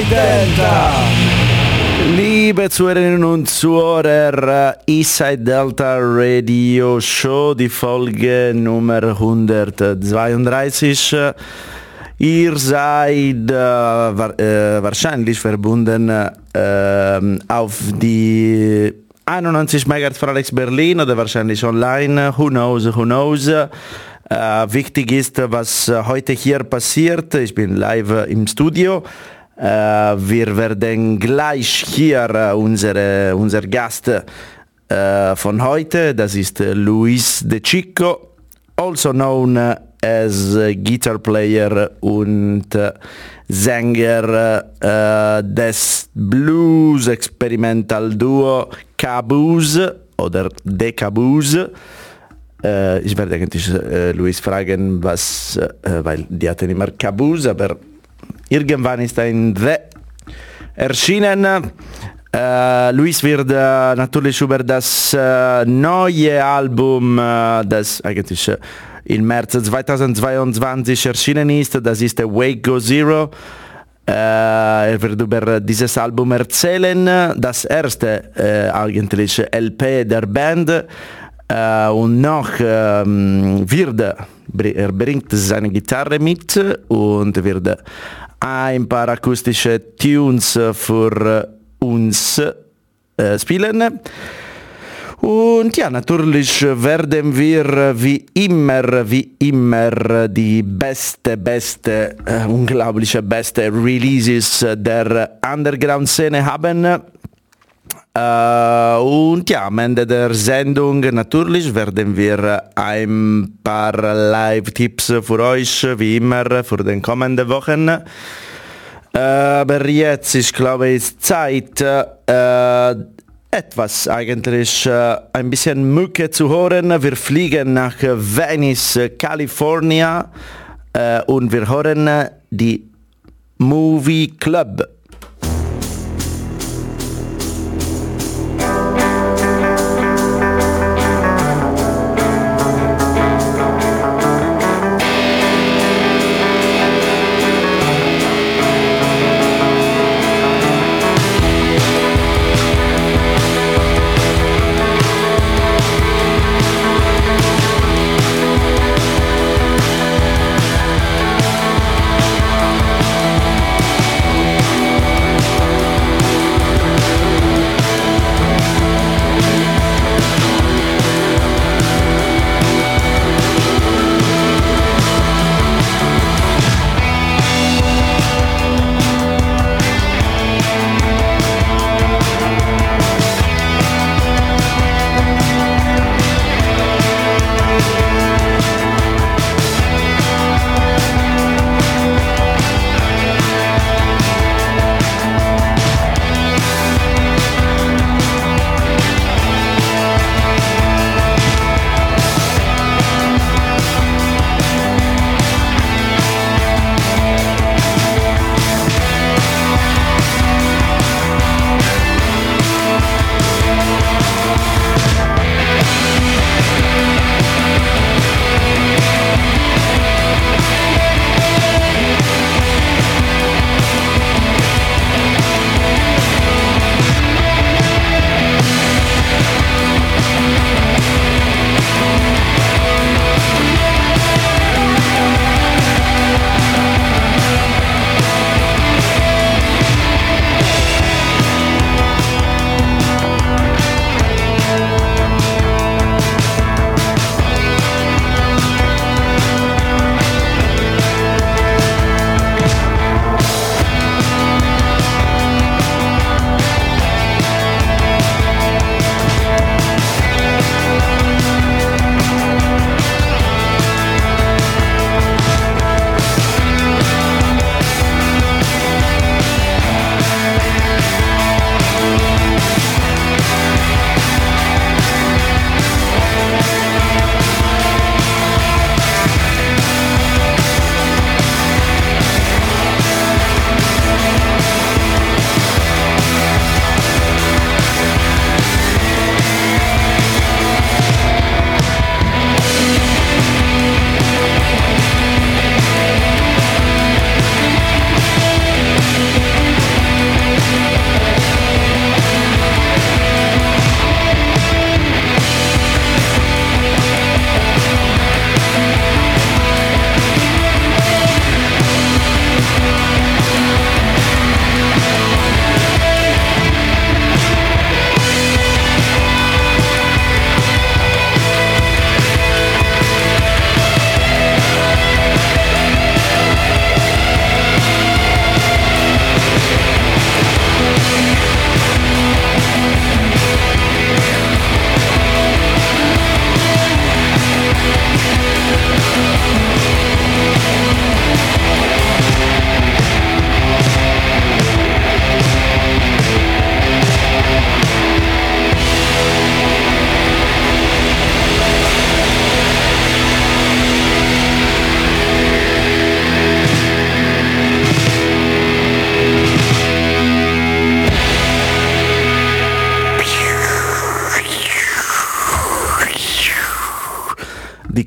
Inside Delta. Liebe Zuhörerinnen und Zuhörer, Inside Delta Radio Show, die Folge Nummer 132. Ihr seid äh, äh, wahrscheinlich verbunden äh, auf die 91 MHz von Alex Berlin oder wahrscheinlich online. Who knows, who knows. Äh, wichtig ist, was heute hier passiert. Ich bin live im Studio. Äh, wir werden gleich hier äh, unsere, unser Gast äh, von heute, das ist Luis De Chico, also known as guitar player und Sänger des Blues Experimental Duo Caboose oder De Caboose. Ich werde eigentlich Luis fragen, was, weil die hatten immer Caboose, aber irgendwann ist ein The erschienen. Äh, Luis wird äh, natürlich über das äh, neue Album, das eigentlich im März 2022 erschienen ist, das ist Wake Go Zero. er wird über dieses Album erzählen, das erste eigentlich LP der Band. Uh, und noch wird er bringt seine Gitarre mit und wird ein paar akustische Tunes für uns äh, spielen. Und ja, natürlich werden wir wie immer, wie immer die beste, beste, äh, unglaubliche beste Releases der Underground-Szene haben. Uh, und ja, am Ende der Sendung natürlich werden wir ein paar Live-Tipps für euch, wie immer, für den kommenden Wochen. Aber jetzt, ich glaube, ist Zeit, uh, etwas eigentlich ein bisschen Mücke zu hören. Wir fliegen nach Venice, California und wir hören die Movie Club.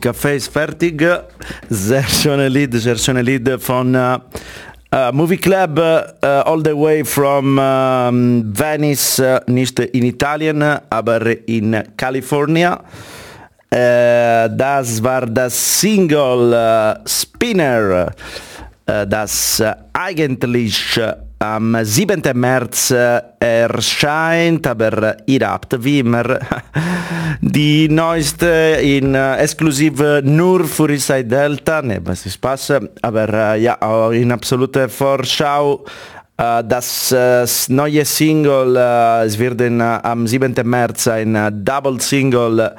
Ist fertig. Sehr schöne Lied, sehr schöne Lied von uh, uh, Movie Club uh, all the way from um, Venice, nicht in Italien, aber in California. das war das Single Spinner, das eigentlich am 7. März äh, erscheint, aber ihr habt wie immer die neueste in äh, exklusiv nur für Inside Delta, ne, was ist Spaß, aber äh, ja, in absolute Vorschau das neue Single, es wird am 7. März ein Double Single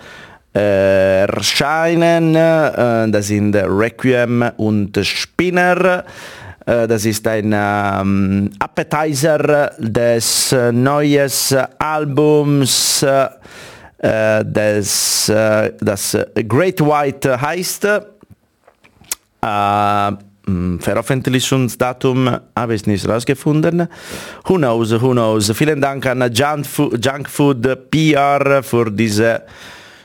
erscheinen, das sind Requiem und Spinner. Äh, das ist ein ähm, Appetizer des neuen Albums, äh, des, äh, das Great White heißt. Äh, mm, Veröffentlichungsdatum habe ich nicht rausgefunden. Who knows, who knows. Vielen Dank an Junk Food, Junk Food PR für diese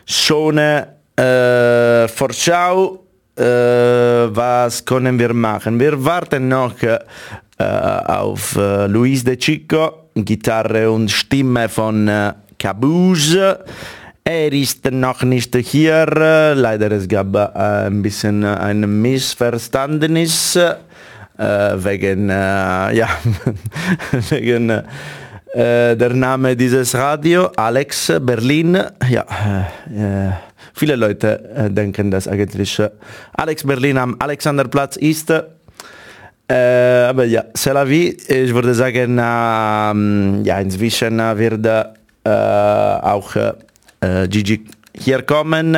schöne äh, Vorschau was können wir machen? Wir warten noch äh, auf äh, Luis de Chico, Gitarre und Stimme von äh, Caboose. Er ist noch nicht hier. Leider es gab äh, ein bisschen ein Missverständnis äh, wegen, äh, ja, wegen äh, der Name dieses Radio, Alex Berlin. Ja, äh, Viele Leute äh, denken, dass eigentlich Alex Berlin am Alexanderplatz ist. Äh, aber ja, c'est la vie. Ich würde sagen, ähm, ja, inzwischen wird äh, auch äh, Gigi hier kommen.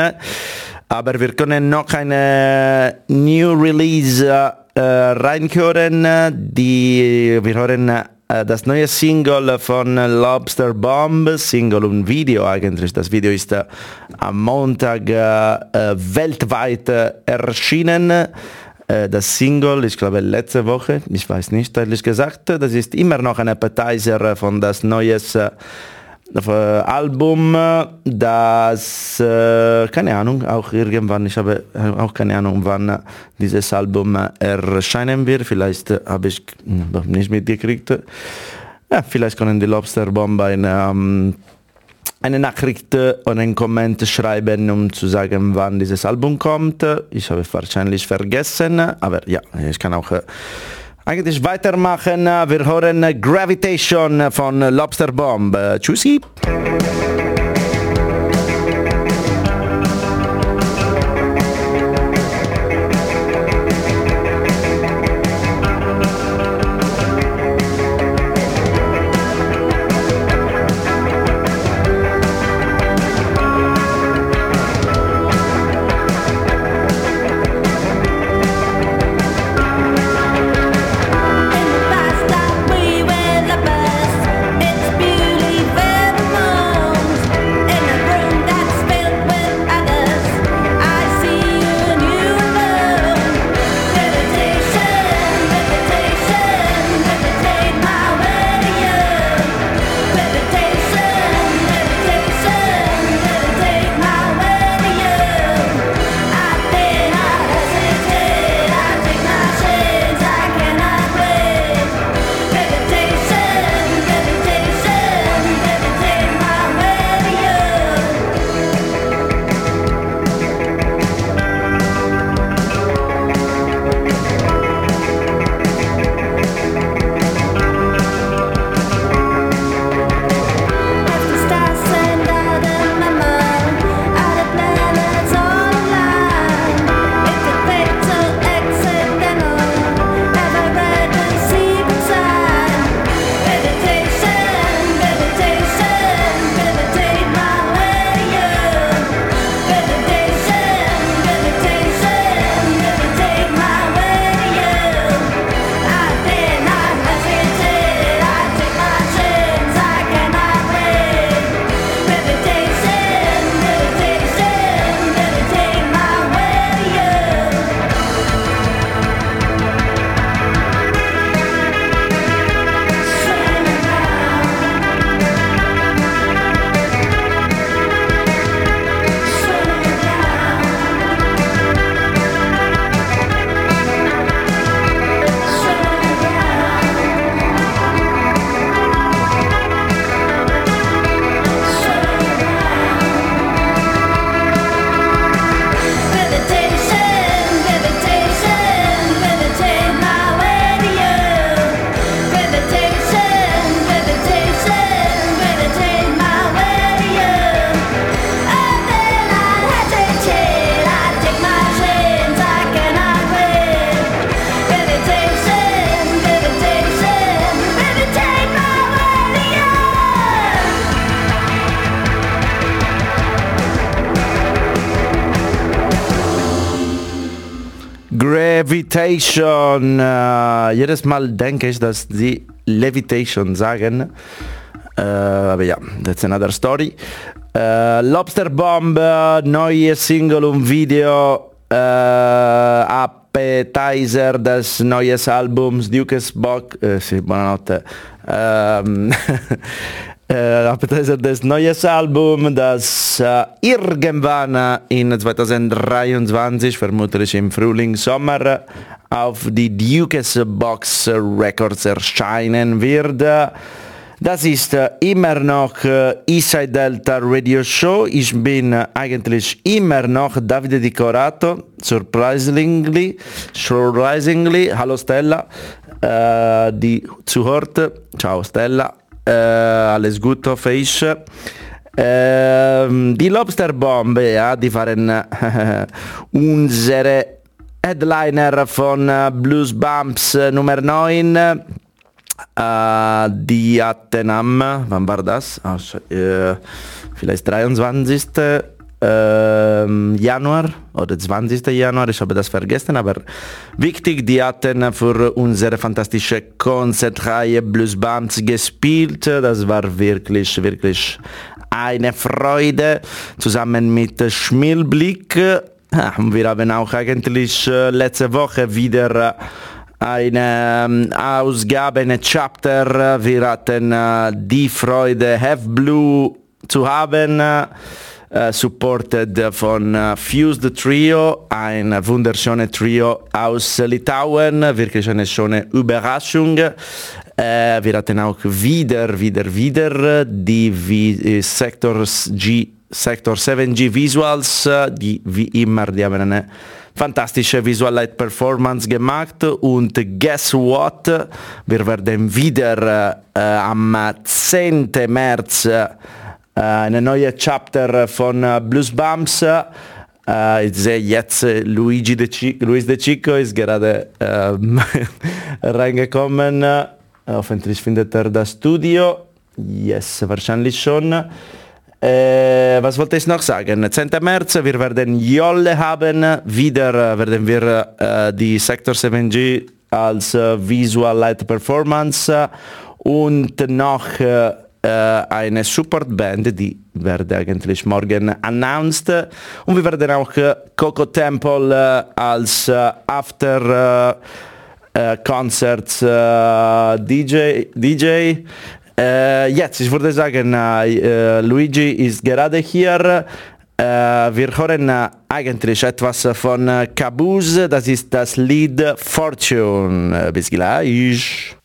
Aber wir können noch eine New Release äh, reinhören. Die, wir hören das neue Single von Lobster Bomb, Single und Video eigentlich. Das Video ist äh, am Montag äh, weltweit erschienen. Das Single, ich glaube letzte Woche, ich weiß nicht ehrlich gesagt, das ist immer noch ein Appetizer von das neues Album, das, äh, keine Ahnung, auch irgendwann, ich habe auch keine Ahnung, wann dieses Album erscheinen wird. Vielleicht habe ich nicht mitgekriegt. Ja, vielleicht können die Lobster Bomb eine, ähm, eine Nachricht oder einen Kommentar schreiben, um zu sagen, wann dieses Album kommt. Ich habe wahrscheinlich vergessen, aber ja, ich kann auch eigentlich weitermachen. Wir hören Gravitation von Lobster Bomb. Tschüssi! Gravitation. Äh, jedes Mal denke ich, dass sie Levitation sagen. Äh, aber ja, that's another story. Äh, Lobster Bomb, neue Single und Video. Äh, appetizer des neues Albums Duke's Bock. Äh, sì, buonanotte. Ähm, äh, des neues Album, das äh, irgendwann in 2023, vermutlich im Frühling, Sommer, auf die Duke's Box Records erscheinen wird. Das ist äh, immer noch äh, Eastside Delta Radio Show. Ich bin eigentlich immer noch Davide Di Corato, surprisingly, surprisingly. Hallo Stella, äh, die zuhört. Ciao Stella, eh, alle Good of Fish eh, Lobster Bomb e a di Faren Unzere Headliner von Blues Bumps numero 9 Uh, ah, die Attenam, wann war das? Aus, äh, eh, vielleicht 23. Äh, Januar oder 20. Januar, ich habe das vergessen, aber wichtig, die hatten für unsere fantastische Konzertreihe Blues Bands gespielt. Das war wirklich, wirklich eine Freude, zusammen mit Schmilblick. Wir haben auch eigentlich äh, letzte Woche wieder eine ähm, Ausgabe, eine Chapter. Wir hatten äh, die Freude, Have Blue zu haben. Uh, supported von uh, Fuse the Trio, ein wunderschönes Trio aus Litauen, wirklich eine schöne Überraschung. Uh, wir hatten auch wieder, wieder, wieder die v Sector, G, Sector 7G Visuals, die wie immer, die haben eine fantastische Visual Light Performance gemacht und guess what? Wir werden wieder äh, am 10. März eine neue Chapter von äh, Blues Bumps. Äh, ich sehe jetzt Luigi De Chico, Luis De Chico ist gerade ähm, reingekommen. Hoffentlich findet er das Studio. Yes, wahrscheinlich schon. Äh, was wollte ich noch sagen? 10. März, wir werden Jolle haben. Wieder werden wir äh, die Sector 7G als äh, Visual Light Performance und noch äh, eine Supportband, die werde eigentlich morgen announced. Und wir werden auch äh, Coco Temple äh, als After Concerts DJ, DJ jetzt, ich würde sagen, Luigi ist gerade hier. Wir hören eigentlich etwas von Caboose, das ist das Lied Fortune. Bis gleich.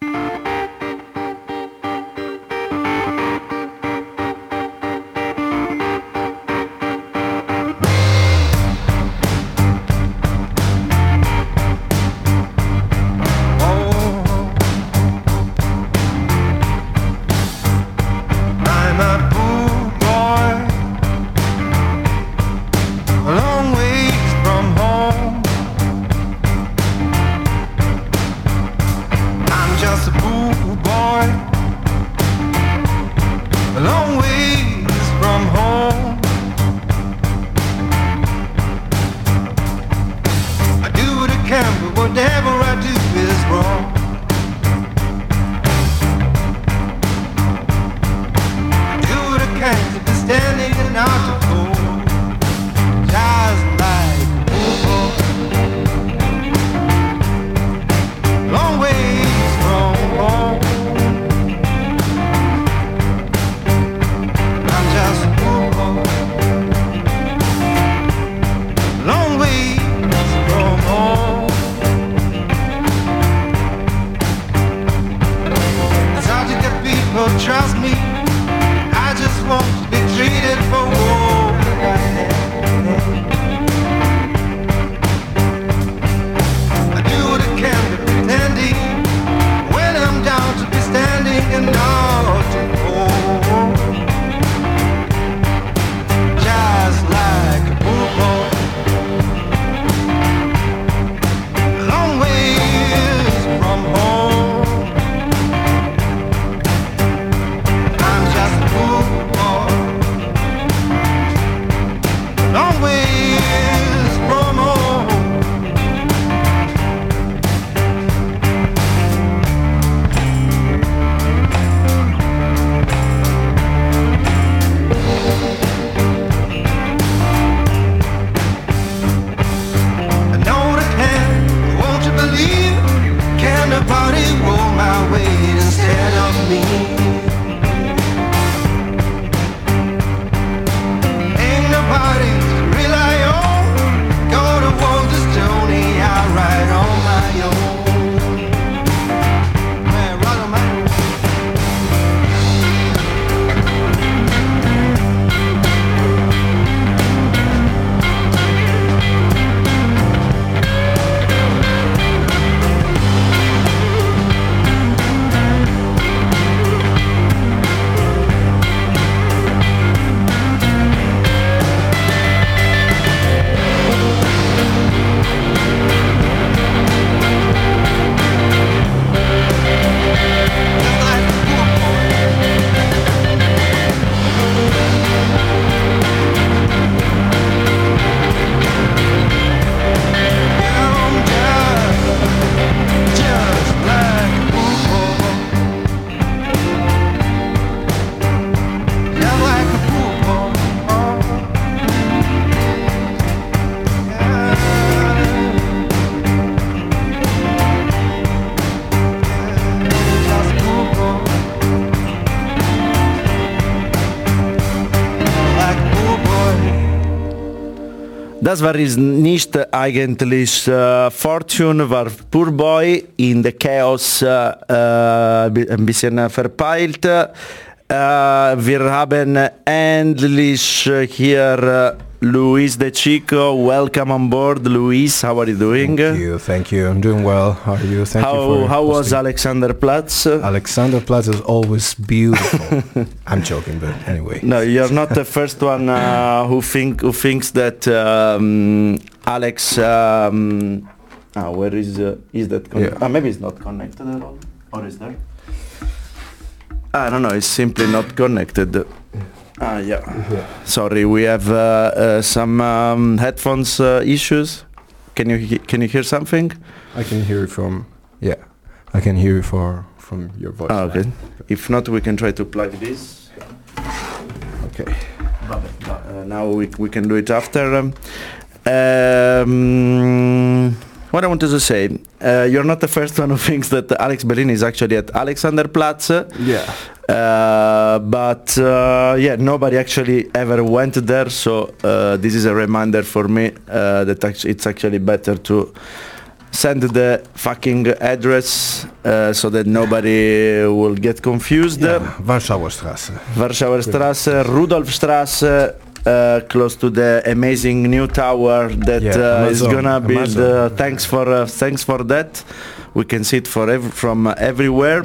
Das war es nicht eigentlich äh, Fortune, war Poor Boy in the Chaos äh, äh, ein bisschen verpeilt. Äh, wir haben endlich hier Luis De Chico, welcome on board. Luis, how are you doing? Thank you, thank you. I'm doing well. How are you? Thank how, you for How was hosting. Alexanderplatz? Alexanderplatz is always beautiful. I'm joking, but anyway. No, you're not the first one uh, who think who thinks that um, Alex. Um, ah, where is uh, is that? Yeah. Ah, maybe it's not connected at all, or is there? I don't know. It's simply not connected. Ah, yeah. Sorry, we have uh, uh, some um, headphones uh, issues. Can you he- can you hear something? I can hear you from yeah. I can hear you for from your voice. Ah, okay. If not, we can try to plug this. Okay. Uh, now we, we can do it after. Um, um, what I wanted to say, uh, you're not the first one who thinks that Alex Berlin is actually at Alexanderplatz. Yeah. Uh, but uh, yeah, nobody actually ever went there, so uh, this is a reminder for me uh, that it's actually better to send the fucking address uh, so that nobody will get confused. Yeah. Warschauer Straße. Warschauer Straße, Rudolfstraße, uh, close to the amazing new tower that Yeah, uh, is gonna. Uh, thanks for uh, thanks for that. We can see it for ev- from uh, everywhere.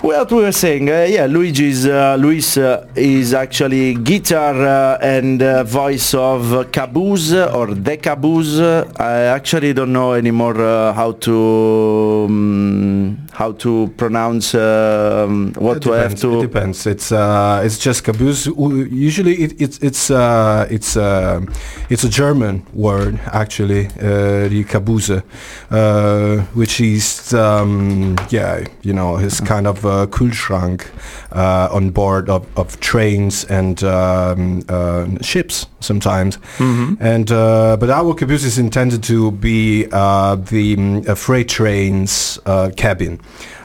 What we were saying, uh, yeah, Luigi's uh, Luis uh, is actually guitar uh, and uh, voice of Caboose or The Caboose. I actually don't know anymore uh, how to um, how to pronounce um, what do I have to. It depends. It's uh, it's just caboose. Usually, it, it's it's uh, it's uh, it's a German word actually, uh, the caboose, uh, which is um, yeah, you know, his kind of uh, Kühlschrank uh, on board of, of trains and um, uh, ships sometimes. And uh, but our caboose is intended to be uh, the uh, freight train's uh, cabin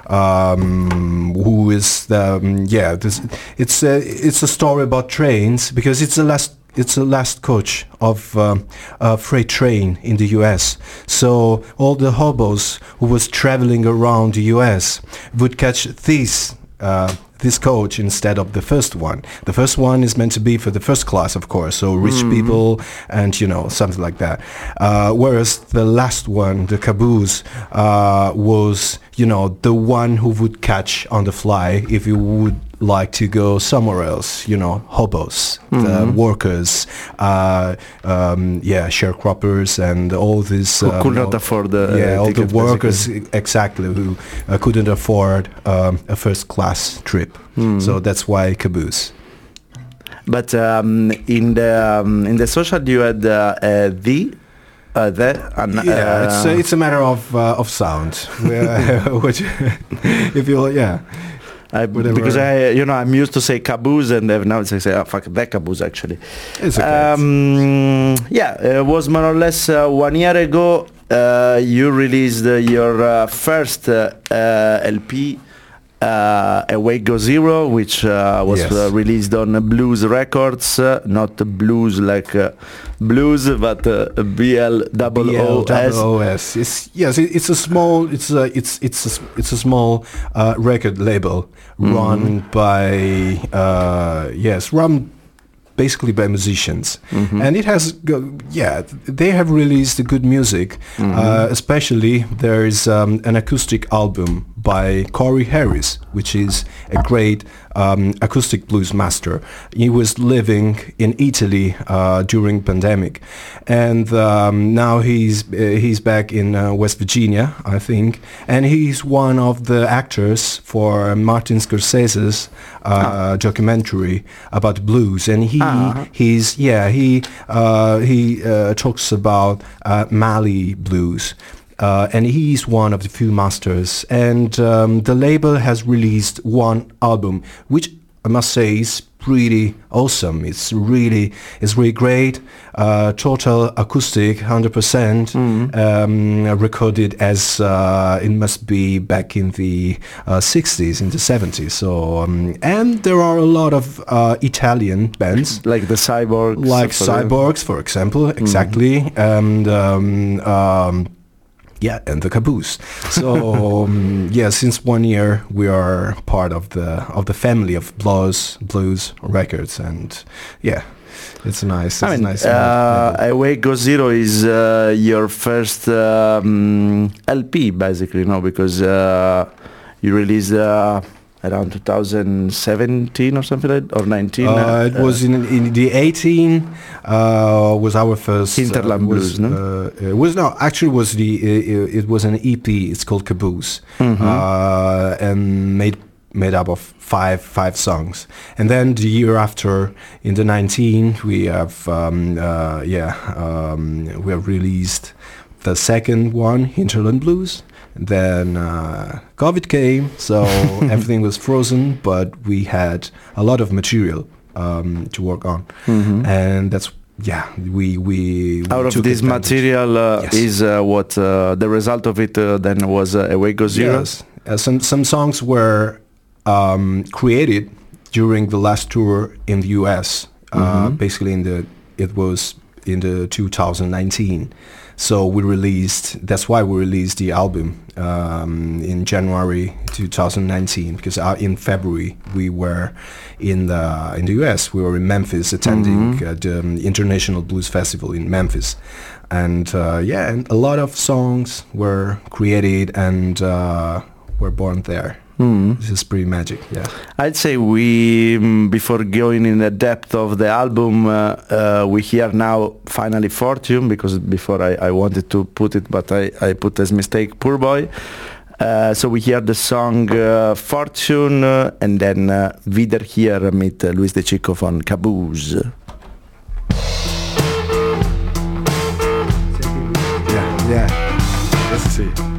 um, who is the um, yeah this it's a it's a story about trains because it's the last it's the last coach of um, a freight train in the US so all the hobos who was traveling around the US would catch this uh, this coach instead of the first one. The first one is meant to be for the first class, of course, so rich people and you know something like that. Uh, whereas the last one, the caboose, uh, was you know the one who would catch on the fly if you would like to go somewhere else. You know, hobos, the workers, uh, um, yeah, sharecroppers, and all these. Who uh, could not know, afford the yeah, uh, all the workers basically. exactly who uh, couldn't afford um, a first class trip. Hmm. So that's why caboose. But um, in the um, in the social, you had uh, uh, the uh, the an- yeah, it's uh, uh, it's a matter of uh, of sound. Which, if you yeah, I, because I you know I'm used to say caboose and now it's like say oh fuck the caboose actually. it's okay. Um, yeah, it was more or less uh, one year ago. Uh, you released uh, your uh, first uh, uh, LP, uh, Away Go Zero, which uh, was Yes. uh, released on Bloos Records, uh, not blues like uh, blues, but uh, bl-os. BLOOS. It's yes, it's a small. It's a it's it's a, it's a small uh, record label Mm-hmm. run by uh, yes, run basically by musicians, Mm-hmm. and it has yeah, they have released good music. Mm-hmm. Uh, especially there is um, an acoustic album by Corey Harris, which is a great um, acoustic blues master. He was living in Italy uh, during pandemic, and um, now he's uh, he's back in uh, West Virginia, I think, and he's one of the actors for Martin Scorsese's uh, documentary about blues, and he Ah. he's yeah he uh, he uh, talks about uh, Mali blues. Uh, and he's one of the few masters. And um, the label has released one album, which I must say is pretty awesome. It's really it's really great. Uh, total acoustic, hundred percent. Um, recorded as uh, it must be back in the uh, sixties, in the seventies. So um, and there are a lot of uh, Italian bands Like the cyborgs. like for- Cyborgs, for example, exactly, and um, um, yeah, and the Caboose. So um, yeah, since one year we are part of the of the family of blues Bloos records, and yeah, it's nice. It's I mean, a nice. uh. Away Go Zero is uh, your first um, LP, basically, no? Because uh, you released uh, around 2017 or something like or 19. Uh, it was in, in the 18 uh, was our first Hinterland uh, was, Blues, no? Uh, it was no actually was the uh, it was an EP. It's called Caboose, Mm-hmm. uh, and made made up of five five songs. And then the year after, in the 19, we have um, uh, yeah um, we have released the second one, Hinterland Blues. Then uh, COVID came, so everything was frozen, but we had a lot of material um, to work on, and that's yeah we we, we Mm-hmm. Out of this advantage. material uh, Yes. is uh, what uh, the result of it uh, then was uh, Away goes Zero. Yes. Uh, some some songs were um, created during the last tour in the U.S. Uh, basically, in the it was in the 2019. So we released. That's why we released the album um, in January 2019 because uh, in February we were in the in the U.S. We were in Memphis attending uh, the um, International Blues Festival in Memphis, and uh, yeah, and a lot of songs were created and uh, were born there. This is pretty magic. Yeah. I'd say we, mm, before going in the depth of the album, uh, uh, we hear now finally Fortune, because before I, I wanted to put it, but I, I put as mistake Poor Boy. Uh, so we hear the song uh, Fortune uh, and then uh, wieder hier mit uh, Luis De Chico von Caboose. Yeah. Yeah. Let's see.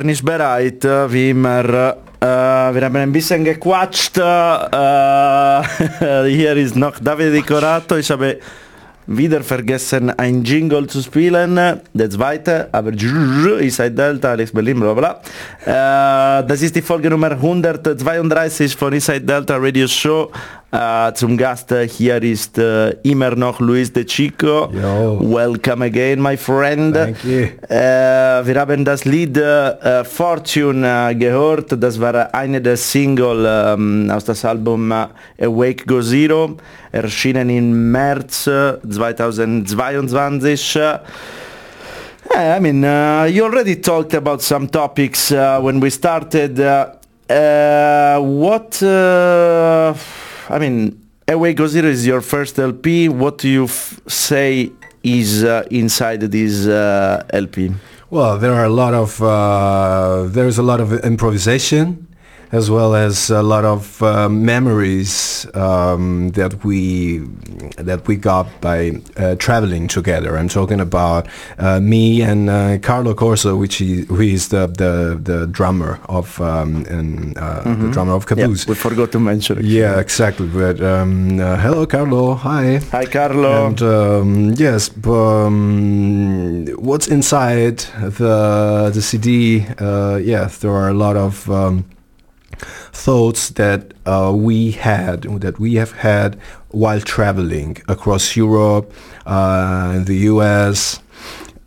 Nicht bereit, äh, wie immer. Äh, wir haben ein bisschen gequatscht. Äh, hier ist noch David Decorato. Ich habe wieder vergessen, ein Jingle zu spielen. Der zweite, aber ich sei Delta, Alex Berlin, bla bla. Äh, das ist die Folge Nummer 132 von Inside Delta Radio Show. Äh, zum Gast äh, hier ist äh, immer noch Luis De Chico. Yo. Welcome again, my friend. Thank you. Äh, wir haben das Lied Fortune gehört. Das war eine der Single ähm, aus das Album Awake Go Zero, erschienen im März äh, 2022. Äh, I mean, uh, you already talked about some topics uh, when we started. Uh, uh, what, uh, I mean, Away Go Zero is your first LP. What do you say is uh, inside this uh, LP? Well, there are a lot of uh, there's a lot of improvisation, as well as a lot of uh, memories um, that we that we got by uh, traveling together. I'm talking about uh, me and uh, Carlo Corso, which he, who is the, the the drummer of um, and uh, the drummer of Yeah, Caboose. we forgot to mention it. Yeah, exactly. But um, uh, hello, Carlo. Hi. Hi, Carlo. And um, yes, um, what's inside the the CD? Uh, yeah, there are a lot of um, thoughts that uh, we had, that we have had while traveling across Europe, uh, the U.S.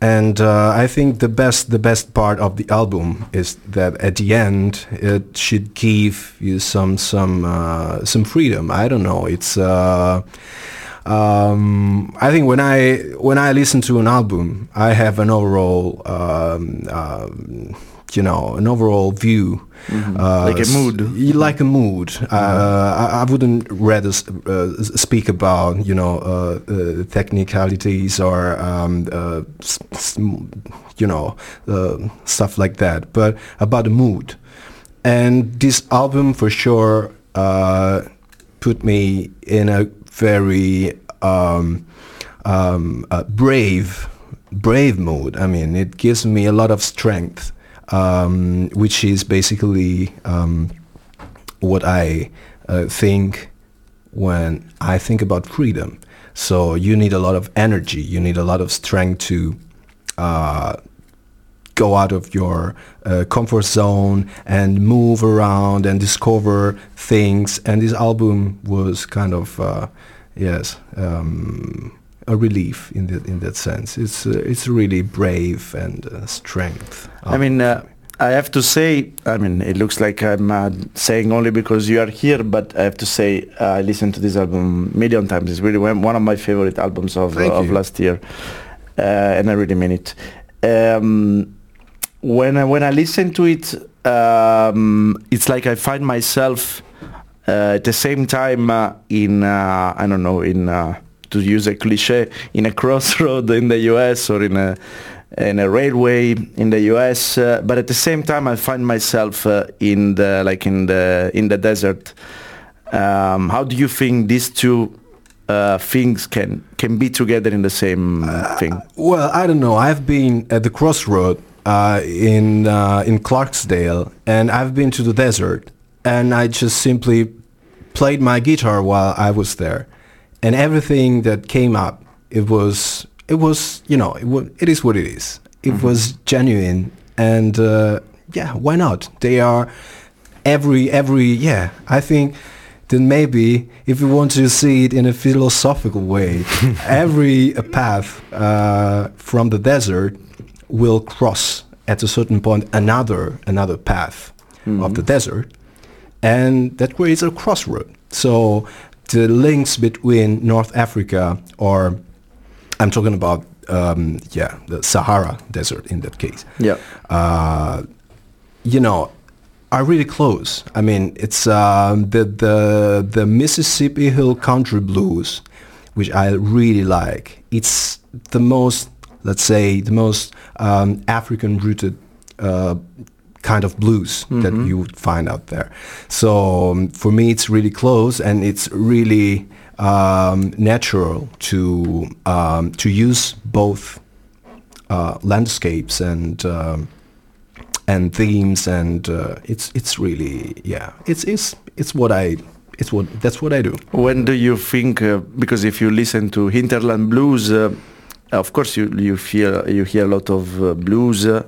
And uh, I think the best the best part of the album is that at the end it should give you some some uh, some freedom. I don't know. It's uh, um, I think when I when I listen to an album, I have an overall um, um, you know an overall view, uh, Like a mood. like a mood. Uh, I, I wouldn't rather s- uh, speak about you know uh, uh, technicalities or um, uh, you know uh, stuff like that, but about the mood. And this album for sure uh, put me in a very um, um, uh, brave, brave mood. I mean, it gives me a lot of strength, um, which is basically um, what I uh, think when I think about freedom. So you need a lot of energy. You need a lot of strength to uh, go out of your uh, comfort zone and move around and discover things. And this album was kind of, uh, yes, um, a relief in that in that sense. It's uh, it's really brave and uh, strength. I mean, uh, I have to say, I mean, it looks like I'm uh, saying only because you are here, but I have to say, uh, I listened to this album a million times. It's really one one of my favorite albums of, of last year, uh, and I really mean it. Um, when I, when I listen to it, um, it's like I find myself uh, at the same time uh, in uh, I don't know in uh, to use a cliche in a crossroad in the U.S. or in a in a railway in the U.S. Uh, but at the same time I find myself uh, in the like in the in the desert. Um, how do you think these two uh, things can can be together in the same thing? Well, I don't know. I've been at the crossroad uh, in uh, in Clarksdale, and I've been to the desert, and I just simply played my guitar while I was there, and everything that came up, it was it was you know it, it is what it is. It was genuine, and uh, yeah, why not? They are every every yeah. I think then maybe if you want to see it in a philosophical way, every uh, path uh, from the desert will cross at a certain point another another path, of the desert, and that creates a crossroad. So the links between North Africa or I'm talking about um, yeah the Sahara Desert in that case. Yeah. Uh, you know, are really close. I mean, it's um, the the the Mississippi Hill Country Blues, which I really like. It's the most, let's say, the most um, African-rooted uh, kind of blues that you would find out there. So um, for me, it's really close, and it's really um, natural to um, to use both uh, landscapes and um, and themes, and uh, it's it's really yeah, it's it's it's what I it's what that's what I do. When do you think? Uh, because if you listen to hinterland blues, uh, of course you you feel you hear a lot of uh, blues, uh,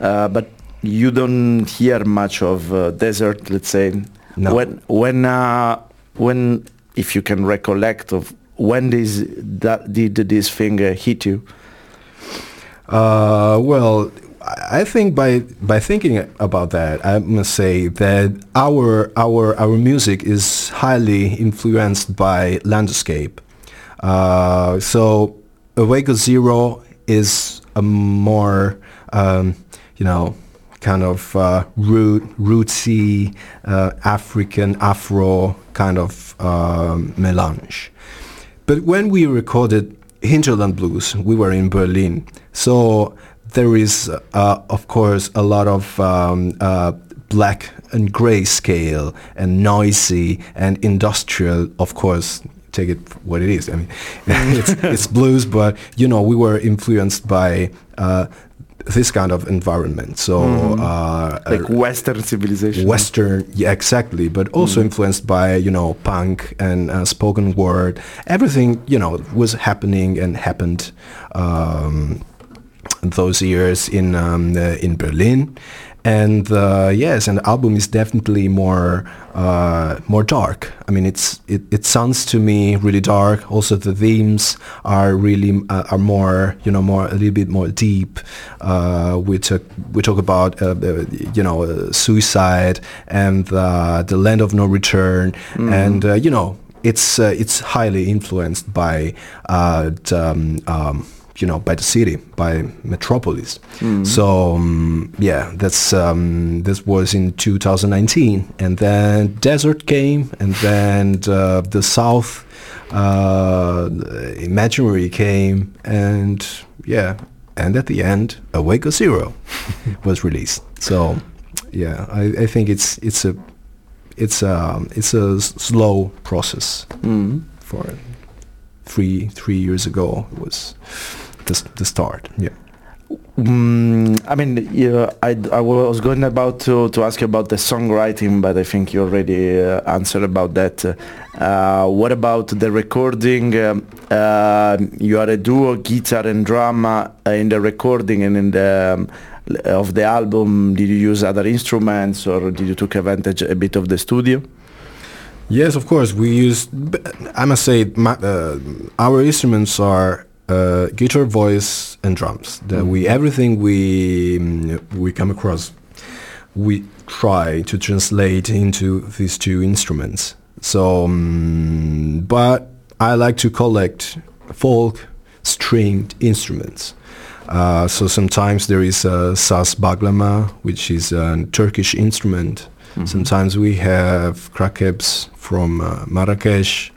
uh, but you don't hear much of uh, desert. Let's say. No. When when uh, when if you can recollect of when this that did this thing uh, hit you? Uh, well, I I think by by thinking about that, I must say that our our our music is highly influenced by landscape. Uh, so, Awake Zero is a more um, you know kind of uh, root rootsy uh, African Afro kind of um, melange. But when we recorded Hinterland Blues, we were in Berlin. So there is, uh, of course, a lot of um, uh, black and gray scale and noisy and industrial, of course. Take it what it is. I mean, it's, it's blues, but you know, we were influenced by uh, this kind of environment. So, uh, Like Western civilization. Western, yeah, exactly, but also influenced by you know punk and uh, spoken word. Everything you know was happening and happened um, those years in um, uh, in Berlin, and uh, yes, and the album is definitely more uh, more dark. I mean, it's it, it sounds to me really dark. Also, the themes are really uh, are more you know more a little bit more deep. Uh, we talk we talk about uh, uh, you know uh, suicide and uh, the land of no return, and uh, you know it's uh, it's highly influenced by uh, the, um, um, you know by the city by metropolis. So um, yeah that's um, this was in 2019 and then desert came and then uh, the south uh, imaginary came and yeah and at the end awake zero was released. So yeah I, I think it's it's a it's a it's a s- slow process for three three years ago it was the, the start yeah Mm, I mean, yeah, I, I was going about to, to ask you about the songwriting, but I think you already uh, answered about that. Uh, what about the recording? Um, uh, you are a duo, guitar and drama uh, in the recording and in the um, of the album. Did you use other instruments or did you took advantage a bit of the studio? yes of course we use b- i must say my, uh, our instruments are uh, guitar voice and drums. That we everything we mm, we come across we try to translate into these two instruments. So um, but i like to collect folk stringed instruments. Uh, so sometimes there is a saz baglama which is a turkish instrument. Sometimes we have krakebs from uh, marrakesh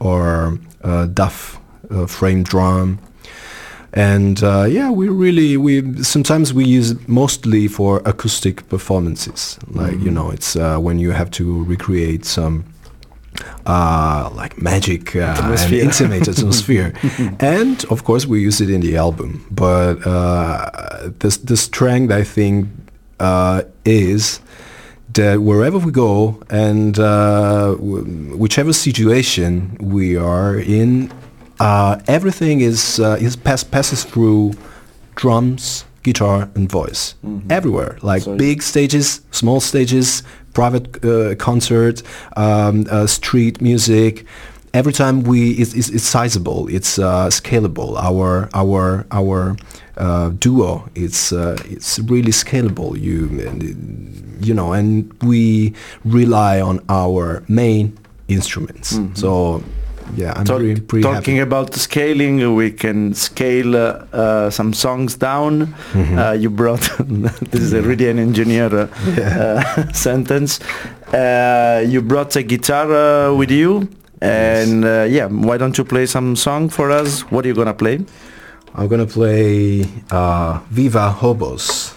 or uh, daf uh, frame drum. And uh, yeah we really we sometimes we use it mostly for acoustic performances. Like you know it's uh, when you have to recreate some uh, like magic uh, and Atmosphere. intimate atmosphere. And of course we use it in the album. But uh, the, the strength I think uh, is that wherever we go and uh, w- whichever situation we are in, uh, everything is uh, is pass- passes through drums, guitar, and voice. Everywhere. Like So- big stages, small stages, private uh, concerts, um, uh, street music. every time we it's, it's, it's sizable. It's uh, scalable. Our our our uh, duo it's uh, it's really scalable. You you know and we rely on our main instruments. So yeah i'm Talk- pretty, pretty talking happy about scaling, we can scale uh, uh, some songs down. Mm-hmm. Uh, you brought this is a really an engineer uh, uh, sentence. Uh, you brought a guitar uh, with you, and uh, yeah, why don't you play some song for us? What are you gonna play? i'm gonna play uh, viva hobos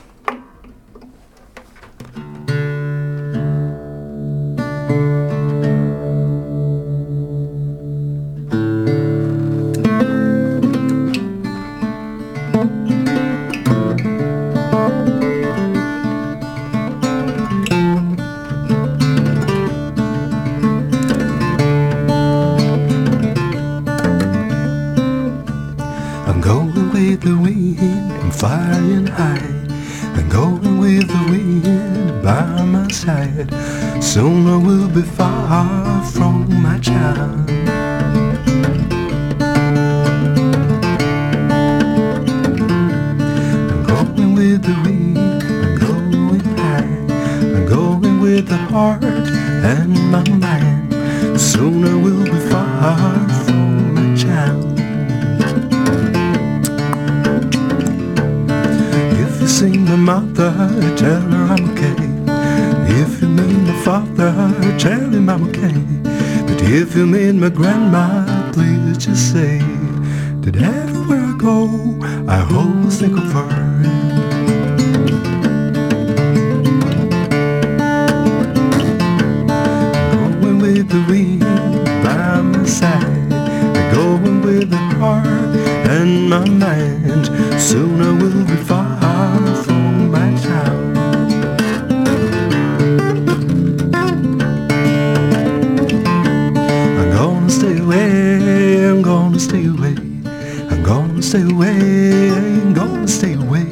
stay away, I'm gonna stay away.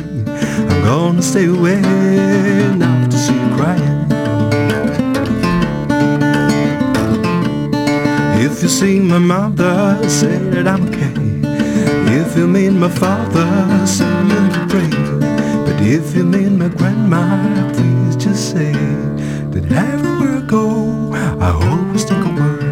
I'm gonna stay away not to see you crying. If you see my mother, say that I'm okay. If you meet my father, say a little pray. But if you meet my grandma, please just say that everywhere I go, I always think a word.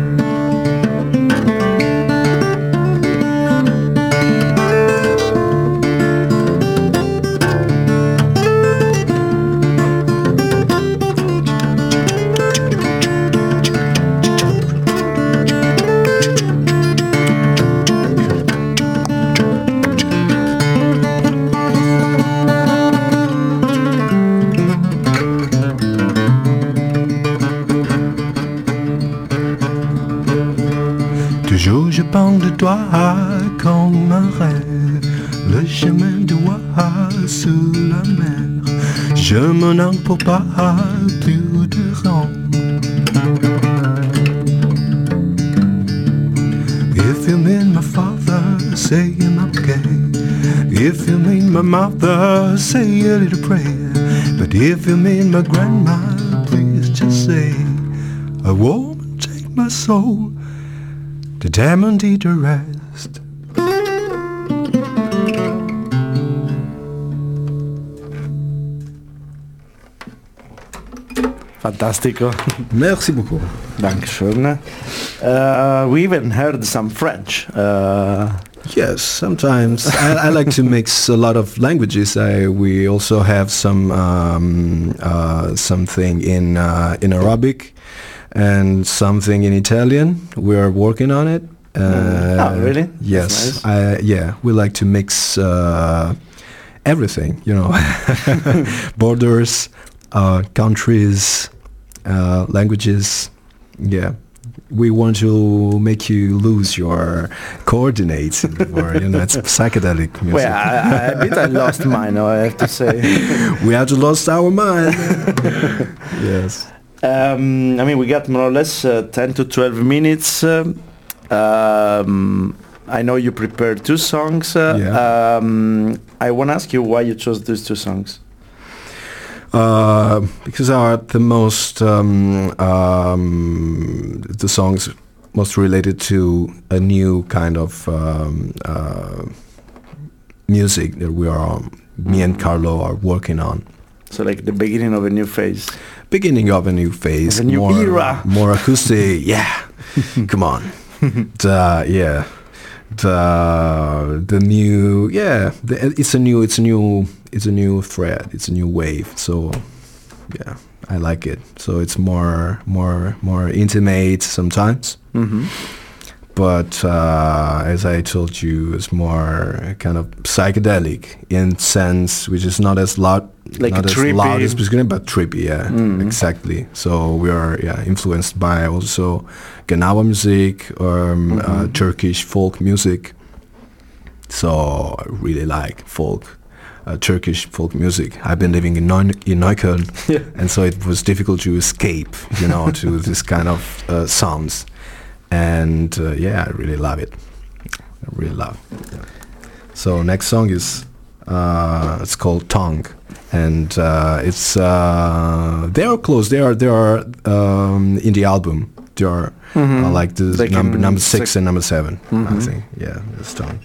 Comme un rêve Le chemin de voix sous la mer Je m'en en pour pas plus de rang If you mean my father, say I'm okay If you mean my mother, say a little prayer But if you mean my grandma, please just say I woman take my soul the diamond eat the rest. Fantastico. merci beaucoup Dankeschön. Uh, we even heard some French. Uh, Yes, sometimes I, I like to mix a lot of languages. I, we also have some um, uh, something in uh, in Arabic and something in Italian. We are working on it. Uh, Oh, really? Yes. nice. I, yeah, we like to mix uh, everything. You know, borders, uh, countries, uh, languages. Yeah. We want to make you lose your coordinates, or you know, it's psychedelic music. well, I, I, a bit I lost mine, I have to say. we had lost our mind. yes. Um, I mean, we got more or less uh, 10 to 12 minutes. Um, um, I know you prepared two songs. Uh, Yeah. um, I want to ask you why you chose these two songs. Uh, because are the most um, um, the songs most related to a new kind of um, uh, music that we are, me and Carlo are working on. So like the beginning of a new phase. Beginning of a new phase, Of a new more, era. more acoustic. yeah, come on. the, yeah, the the new yeah, the, it's a new it's a new it's a new thread. It's a new wave. So yeah, I like it. So it's more more more intimate sometimes. hmm but uh, as I told you, it's more kind of psychedelic in sense, which is not as loud, Like not as trippy. loud as beginning, but trippy. Yeah, Mm. exactly. So we are yeah influenced by also Gnawa music um, uh, Mhm. Turkish folk music. So I really like folk. Uh, Turkish folk music. I've been living in Neu- in Neukölln, Yeah. and so it was difficult to escape, you know, to this kind of uh, sounds. And uh, yeah, I really love it. I really love. It. So next song is uh, it's called Tongue, and uh, it's uh, they are close. They are they are um, in the album. They are Mhm. uh, like the Like number number six sec- and number 7 I Mhm. think. Yeah, it's Tongue.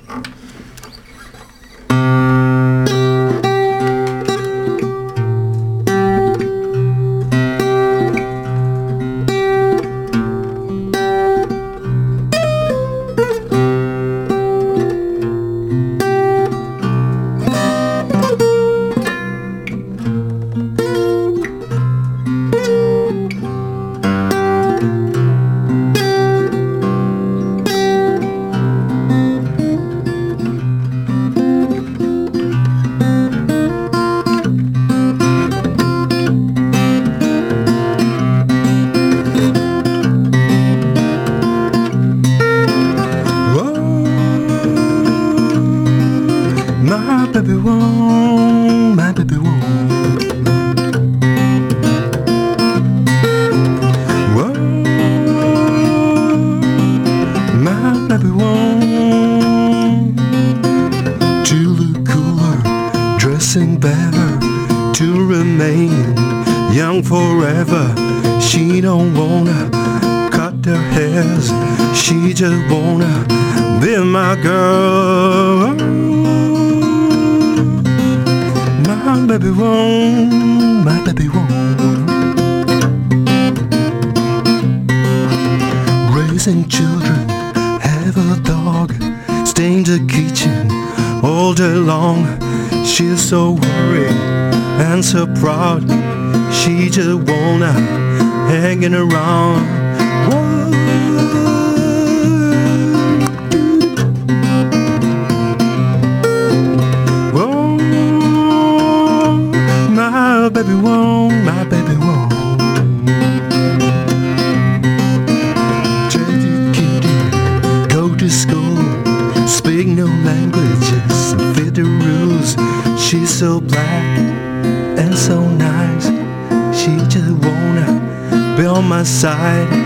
Kitchen all day long. She's so worried and so proud. She just wanna hanging around. Whoa. Baby won't. My side.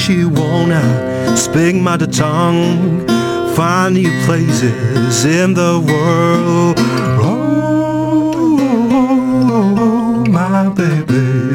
She wanna speak mother tongue, find new places in the world. Oh, oh, oh, oh my baby, baby.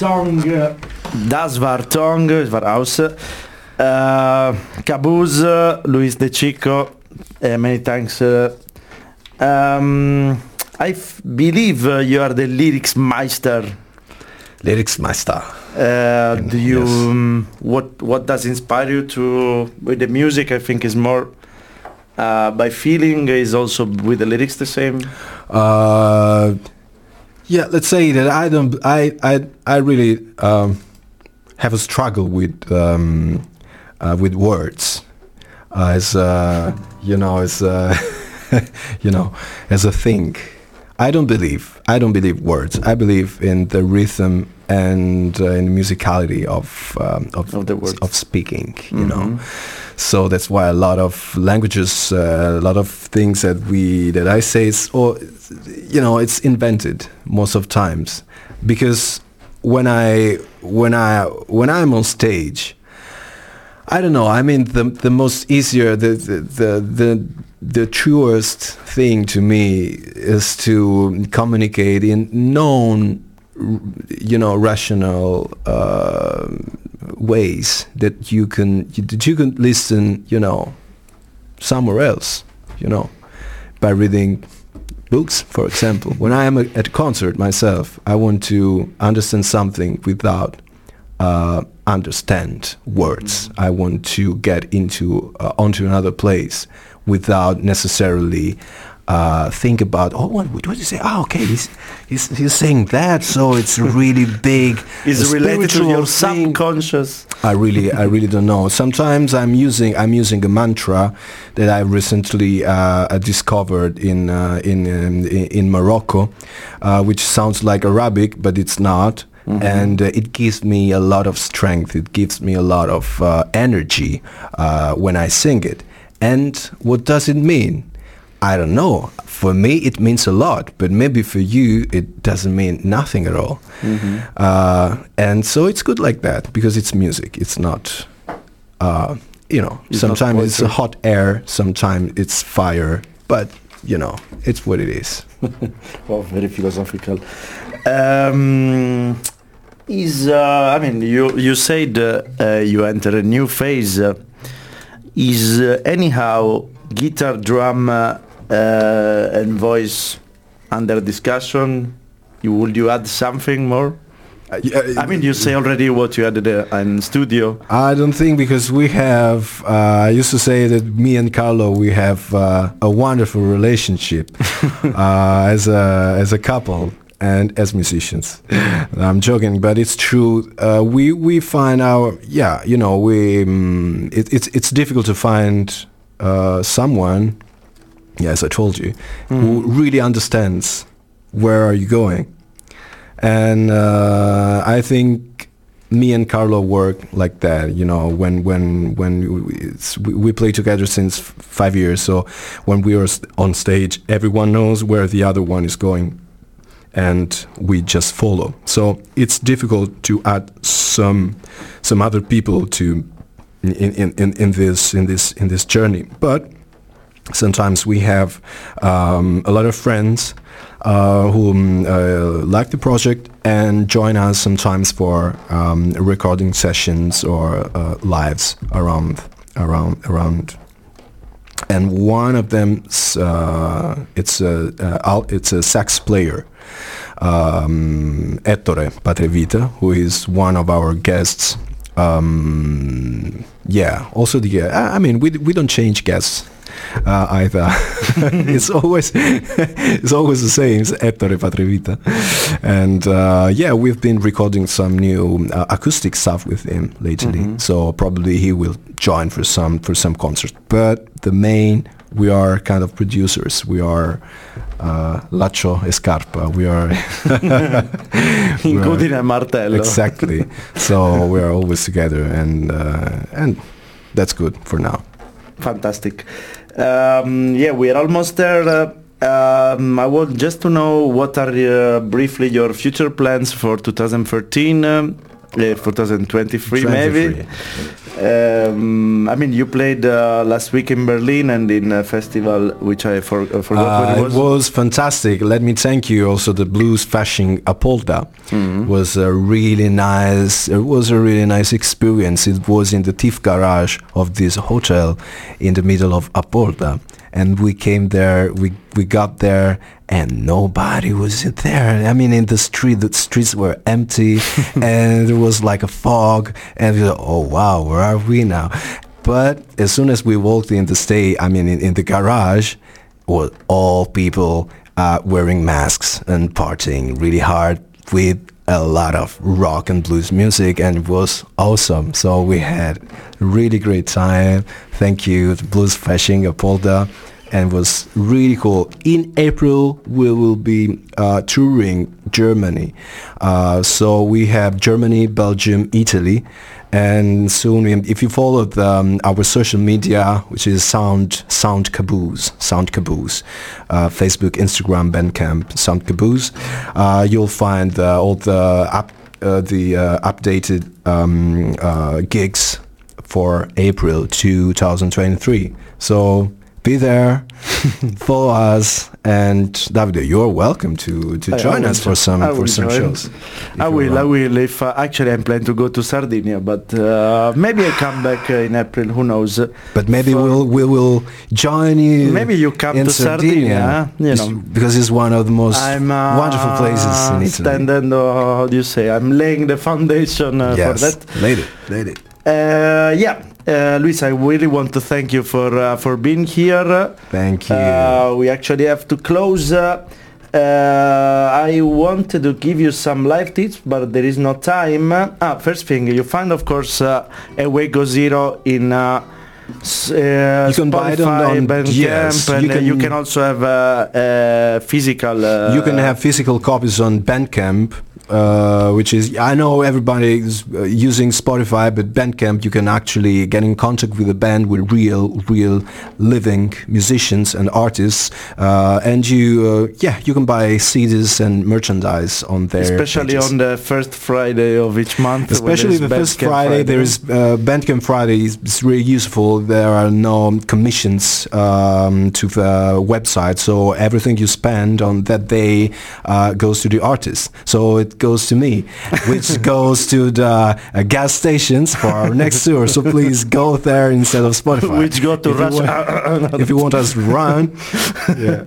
War äh, Tong. äh, Das war Tong, es war aus. Äh, Cabuz, Luis De Chico, uh, many thanks. Uh, um, I f- believe uh, you are the lyrics meister. Lyrics Meister. Uh, do you Yes. um, what what does inspire you to with the music? I think is more uh, by feeling. Is also with the lyrics the same. Yeah, let's say that I don't. I I I really um, have a struggle with um, uh, with words, uh, as uh, you know, as uh, you know, as a thing. I don't believe. I don't believe words. I believe in the rhythm and uh, in the musicality of um, of, Of the words. of speaking. You know. So that's why a lot of languages, uh, a lot of things that we that I say is, or you know, it's invented most of times because when I when I when I'm on stage, I don't know. I mean, the the most easier, the the the the, the truest thing to me is to communicate in known, you know, rational uh, ways that you can that you can listen, you know, somewhere else, you know, by reading books, for example. When I am a, at a concert myself, I want to understand something without uh, understand words. I want to get into uh, onto another place without necessarily uh, think about oh what what did you say? Oh okay, he's he's, he's saying that, so it's really big. Is a related to your thing. subconscious. I really, I really don't know. Sometimes I'm using, I'm using a mantra that I recently uh, discovered in uh, in, um, in in Morocco, uh, which sounds like Arabic, but it's not. And uh, it gives me a lot of strength. It gives me a lot of uh, energy uh, when I sing it. And what does it mean? I don't know. For me, it means a lot, but maybe for you, it doesn't mean nothing at all. Uh, and so it's good like that because it's music. It's not, uh, you know, It's sometimes it's a hot air, sometimes it's fire, but you know, it's what it is. Wow, very philosophical. Um, is uh, I mean you you said uh, uh, you enter a new phase. Uh, is uh, anyhow guitar, drum, uh, uh, and voice under discussion? You would you add something more? I mean, you say already what you added uh, in studio. I don't think because we have. Uh, I used to say that me and Carlo we have uh, a wonderful relationship uh, as a as a couple and as musicians. I'm joking, but it's true. Uh, we we find our yeah, you know, we um, it, it's it's difficult to find uh, someone. Yeah, as I told you, who really understands where are you going and uh, I think me and Carlo work like that. You know, when when when we, we, play together since five years, so when we are on stage, everyone knows where the other one is going, and we just follow. So it's difficult to add some some other people to in, in, in this in this in this journey, but sometimes we have um, a lot of friends uh, who uh, like the project and join us sometimes for um, recording sessions or uh, lives around around around. And one of them uh, it's a uh, it's a sax player um, Ettore Patrevita who is one of our guests. Um, yeah also the uh, I mean we, we don't change guests uh, either it's always it's always the same. It's Ettore Patrevita and uh, yeah we've been recording some new uh, acoustic stuff with him lately. So probably he will join for some for some concerts but the main we are kind of producers. We are uh, Lacho e Scarpa we are we Including martello. exactly. So we are always together and uh, and that's good for now. Fantastic. Um, yeah, we are almost there. Uh, um, I want just to know what are uh, briefly your future plans for 2013, um, for 2023 maybe. Um, I mean, you played uh, last week in Berlin and in a festival which I for, uh, forgot Uh, what it it was. was fantastic. Let me thank you. Also, the blues fashion Apolda was a really nice. It was a really nice experience. It was in the Tief garage of this hotel in the middle of Apolda, and we came there. We we got there, and nobody was there. I mean, in the street, the streets were empty, and there was like a fog. And we thought, oh wow, where are we now? But as soon as we walked in the stay, I mean, in, in the garage, was all people uh, wearing masks and partying really hard with a lot of rock and blues music and it was awesome. So we had really great time. Thank you Blues Fashion Apolda and it was really cool. In April we will be uh, touring Germany. Uh, so we have Germany, Belgium, Italy and soon we- if you follow the, um, our social media which is sound sound caboose sound caboose uh, facebook instagram bandcamp sound caboose uh, you'll find uh, all the up, uh, the uh, updated um, uh, gigs for april 2023 so be there follow us and Davide you're welcome to, to I- join us for some for some join. shows I will, I will. If uh, actually I'm planning to go to Sardinia, but uh, maybe I come back uh, in April. Who knows? But maybe For- we'll we will join you. Maybe you come to Sardinia, you It's- know. because it's one of the most uh, wonderful places in Italy. Standing, uh, how do you say? I'm laying the foundation uh, for that. later, later. Uh, yeah, uh, Luis, I really want to thank you for uh, for being here. Thank you. Uh, we actually have to close. Uh, uh, I wanted to give you some live tips, but there is no time. Ah, first thing, you find, of course, uh, Away Go Zero in uh, uh, You can buy them Spotify, on- Bandcamp, yes, and you uh, you can- can also have uh, uh, physical. Uh, you can have physical copies on Bandcamp, uh, which is I know everybody is uh, using Spotify, but Bandcamp you can actually get in contact with a band with real, real living musicians and artists, uh, and you uh, yeah you can buy CDs and merchandise on there. Especially on the first Friday of each month. Especially the first Bandcamp Friday, there is uh, Bandcamp Friday is, is really useful. There are no commissions um, to the website, so everything you spend on that day uh, goes to the artist. So it goes to me, which goes to the uh, gas stations for our next tour. So please go there instead of Spotify. Which go to If you Russia. want- if you want us to run, yeah.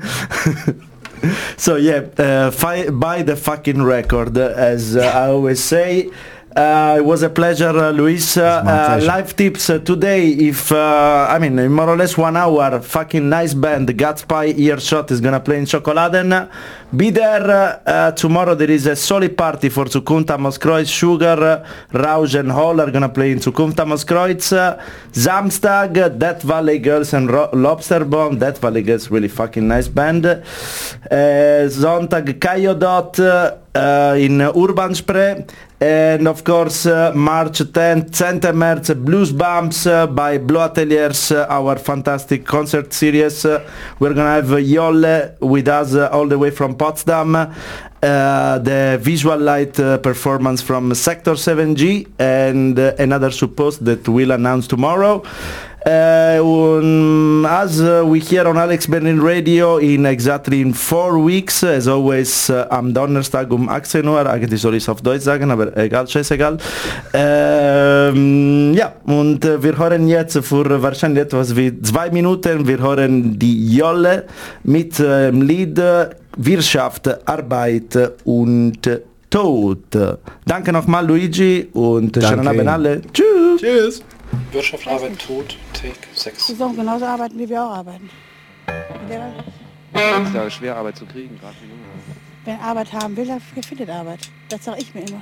So yeah, uh, buy the fucking record, as uh, I always say. Uh, it was a pleasure, uh, Luis. Uh, uh, live tips uh, today. If uh, I mean, in more or less one hour, fucking nice band, the Gatsby Earshot is gonna play in Schokoladen. Be there uh, tomorrow. There is a solid party for Zukunft am Ostkreuz. Sugar, Rausch and Hall are gonna play in Zukunft am Ostkreuz. Uh, Death Valley Girls and Ro- Lobster Bomb. Death Valley Girls, really fucking nice band. Uh, Kayo Dot uh, in Urban Spree. And of course, uh, March 10th, Center März, Blues Bumps uh, by Blue Ateliers, uh, our fantastic concert series. Uh, we're gonna have Jolle with us uh, all the way from Potsdam. Uh, the visual light uh, performance from Sector 7G and uh, another supposed that we'll announce tomorrow. Uh, um, as uh, we hear on Alex Berlin Radio in exactly in four weeks, as always, uh, am Donnerstag um 18 Uhr, eigentlich soll ich es auf Deutsch sagen, aber egal, scheißegal. Ähm, ja, und äh, wir hören jetzt für wahrscheinlich etwas wie zwei Minuten, wir hören die Jolle mit äh, dem Lied äh, Wirtschaft, Arbeit und Tod. Danke nochmal Luigi und schönen Abend alle. Tschüss. Tschüss. Wirtschaft, Arbeit, Tod, Take 6. Die sollen genauso arbeiten, wie wir auch arbeiten. Wer, Das ist ja schwer Arbeit zu kriegen, gerade für Junge. wer Arbeit haben will, der findet Arbeit. Das sage ich mir immer.